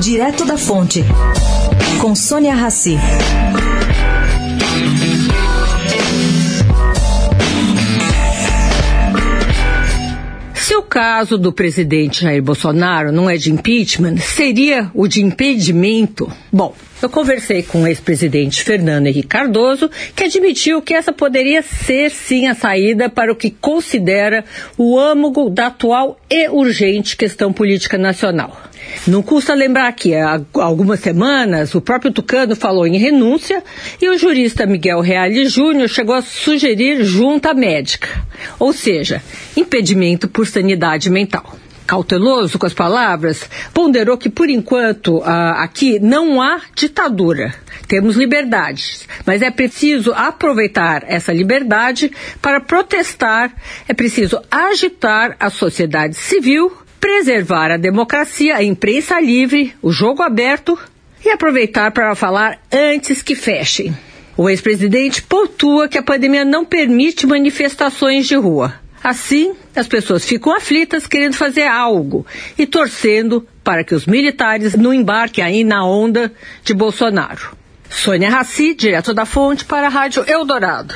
Direto da Fonte, com Sônia Rassi. Se o caso do presidente Jair Bolsonaro não é de impeachment, seria o de impedimento? Bom, eu conversei com o ex-presidente Fernando Henrique Cardoso, que admitiu que essa poderia ser sim a saída para o que considera o âmago da atual e urgente questão política nacional. Não custa lembrar que há algumas semanas o próprio Tucano falou em renúncia e o jurista Miguel Reale Júnior chegou a sugerir junta médica, ou seja, impedimento por sanidade mental cauteloso com as palavras, ponderou que, por enquanto, aqui não há ditadura. Temos liberdades, mas é preciso aproveitar essa liberdade para protestar, é preciso agitar a sociedade civil preservar a democracia, a imprensa livre, o jogo aberto e aproveitar para falar antes que fechem. O ex-presidente pontua que a pandemia não permite manifestações de rua. Assim, as pessoas ficam aflitas querendo fazer algo e torcendo para que os militares não embarquem aí na onda de Bolsonaro. Sônia Raci, direto da fonte para a Rádio Eldorado.